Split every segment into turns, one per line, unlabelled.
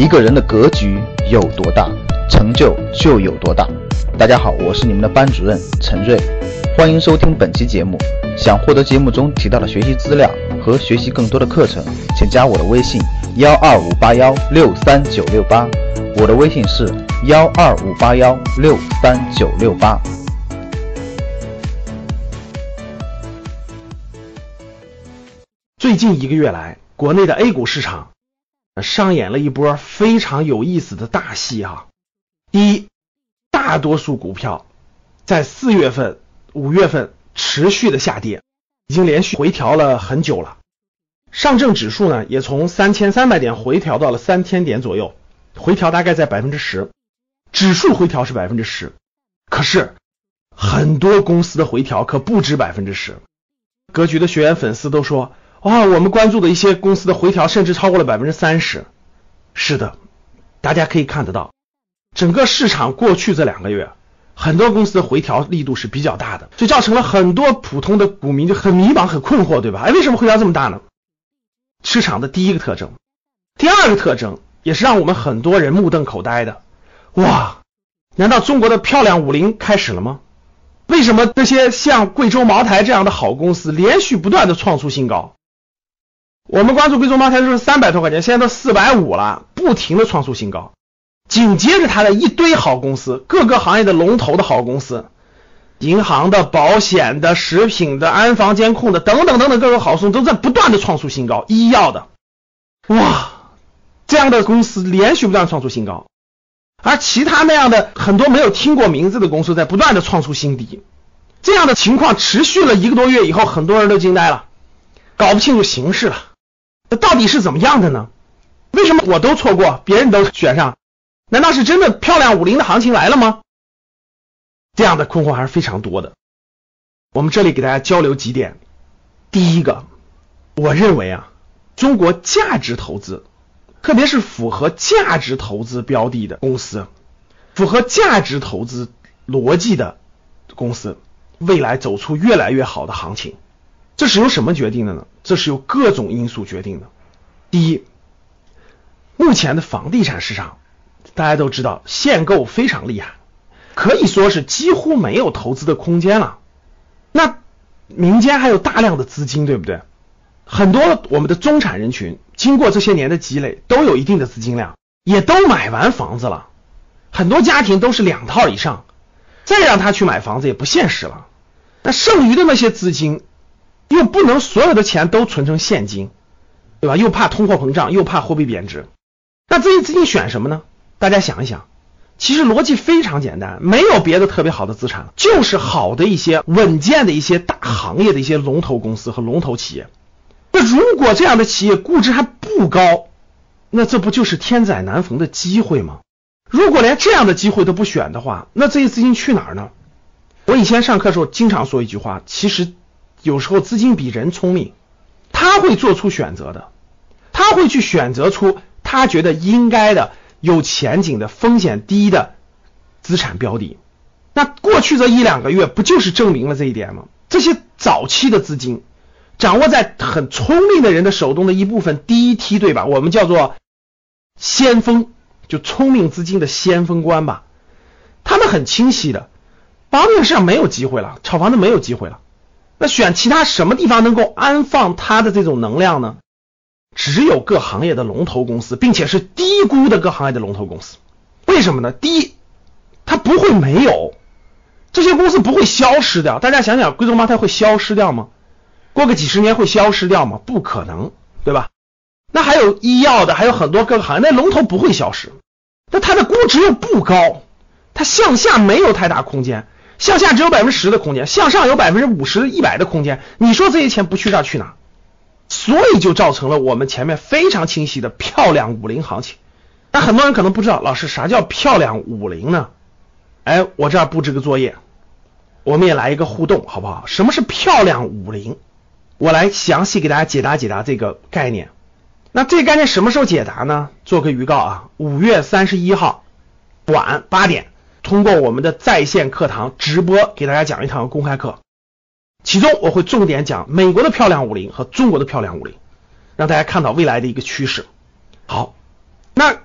一个人的格局有多大，成就就有多大。大家好，我是你们的班主任陈瑞，欢迎收听本期节目。想获得节目中提到的学习资料和学习更多的课程，请加我的微信幺二五八幺六三九六八。我的微信是幺二五八幺六三九六八。
最近一个月来，国内的 A 股市场上演了一波非常有意思的大戏哈。第一，大多数股票在四月份、五月份持续的下跌，已经连续回调了很久了。上证指数呢，也从三千三百点回调到了三千点左右，回调大概在百分之十。指数回调是百分之十，可是很多公司的回调可不止百分之十。格局的学员粉丝都说。哇，我们关注的一些公司的回调甚至超过了百分之三十。是的，大家可以看得到，整个市场过去这两个月，很多公司的回调力度是比较大的，就造成了很多普通的股民就很迷茫、很困惑，对吧？哎，为什么回调这么大呢？市场的第一个特征，第二个特征也是让我们很多人目瞪口呆的。哇，难道中国的漂亮五零开始了吗？为什么这些像贵州茅台这样的好公司连续不断的创出新高？我们关注贵州茅台就是三百多块钱，现在都四百五了，不停的创出新高。紧接着它的一堆好公司，各个行业的龙头的好公司，银行的、保险的、食品的、安防监控的等等等等各个好公司都在不断的创出新高。医药的，哇，这样的公司连续不断创出新高，而其他那样的很多没有听过名字的公司在不断的创出新低。这样的情况持续了一个多月以后，很多人都惊呆了，搞不清楚形势了。那到底是怎么样的呢？为什么我都错过，别人都选上？难道是真的漂亮五零的行情来了吗？这样的困惑还是非常多的。我们这里给大家交流几点。第一个，我认为啊，中国价值投资，特别是符合价值投资标的的公司，符合价值投资逻辑的公司，未来走出越来越好的行情。这是由什么决定的呢？这是由各种因素决定的。第一，目前的房地产市场，大家都知道限购非常厉害，可以说是几乎没有投资的空间了。那民间还有大量的资金，对不对？很多我们的中产人群经过这些年的积累，都有一定的资金量，也都买完房子了。很多家庭都是两套以上，再让他去买房子也不现实了。那剩余的那些资金。又不能所有的钱都存成现金，对吧？又怕通货膨胀，又怕货币贬值，那这些资金选什么呢？大家想一想，其实逻辑非常简单，没有别的特别好的资产，就是好的一些稳健的一些大行业的一些龙头公司和龙头企业。那如果这样的企业估值还不高，那这不就是天载难逢的机会吗？如果连这样的机会都不选的话，那这些资金去哪儿呢？我以前上课的时候经常说一句话，其实。有时候资金比人聪明，他会做出选择的，他会去选择出他觉得应该的、有前景的、风险低的资产标的。那过去这一两个月不就是证明了这一点吗？这些早期的资金掌握在很聪明的人的手中的一部分第一梯队吧，我们叫做先锋，就聪明资金的先锋官吧。他们很清晰的，房地产市场没有机会了，炒房子没有机会了。那选其他什么地方能够安放它的这种能量呢？只有各行业的龙头公司，并且是低估的各行业的龙头公司。为什么呢？第一，它不会没有这些公司不会消失掉。大家想想，贵州茅台会消失掉吗？过个几十年会消失掉吗？不可能，对吧？那还有医药的，还有很多各个行业，那龙头不会消失。那它的估值又不高，它向下没有太大空间。向下只有百分之十的空间，向上有百分之五十、一百的空间。你说这些钱不去这儿去哪？所以就造成了我们前面非常清晰的漂亮五零行情。那很多人可能不知道，老师啥叫漂亮五零呢？哎，我这儿布置个作业，我们也来一个互动，好不好？什么是漂亮五零？我来详细给大家解答解答这个概念。那这个概念什么时候解答呢？做个预告啊，五月三十一号晚八点。通过我们的在线课堂直播给大家讲一堂公开课，其中我会重点讲美国的漂亮五零和中国的漂亮五零，让大家看到未来的一个趋势。好，那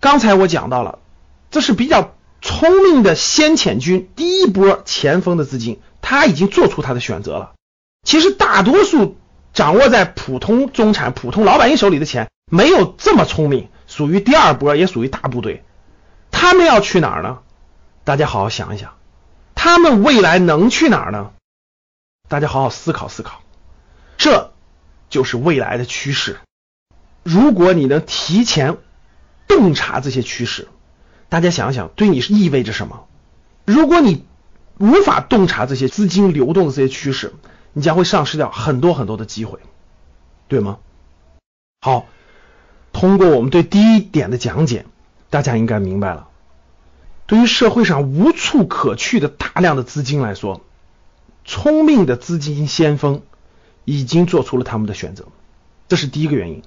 刚才我讲到了，这是比较聪明的先遣军，第一波前锋的资金，他已经做出他的选择了。其实大多数掌握在普通中产、普通老百姓手里的钱，没有这么聪明，属于第二波，也属于大部队。他们要去哪儿呢？大家好好想一想，他们未来能去哪儿呢？大家好好思考思考，这就是未来的趋势。如果你能提前洞察这些趋势，大家想想，对你是意味着什么？如果你无法洞察这些资金流动的这些趋势，你将会丧失掉很多很多的机会，对吗？好，通过我们对第一点的讲解，大家应该明白了。对于社会上无处可去的大量的资金来说，聪明的资金先锋已经做出了他们的选择，这是第一个原因。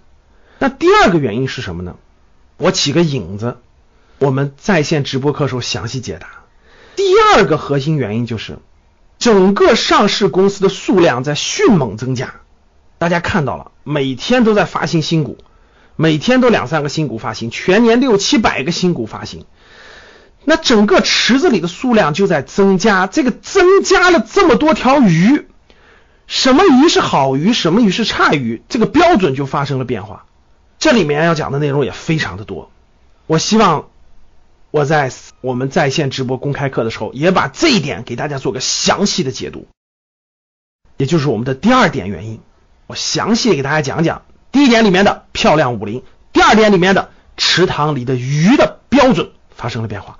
那第二个原因是什么呢？我起个引子，我们在线直播课时候详细解答。第二个核心原因就是，整个上市公司的数量在迅猛增加。大家看到了，每天都在发行新股，每天都两三个新股发行，全年六七百个新股发行。那整个池子里的数量就在增加，这个增加了这么多条鱼，什么鱼是好鱼，什么鱼是差鱼，这个标准就发生了变化。这里面要讲的内容也非常的多，我希望我在我们在线直播公开课的时候，也把这一点给大家做个详细的解读，也就是我们的第二点原因，我详细给大家讲讲第一点里面的漂亮五零，第二点里面的池塘里的鱼的标准发生了变化。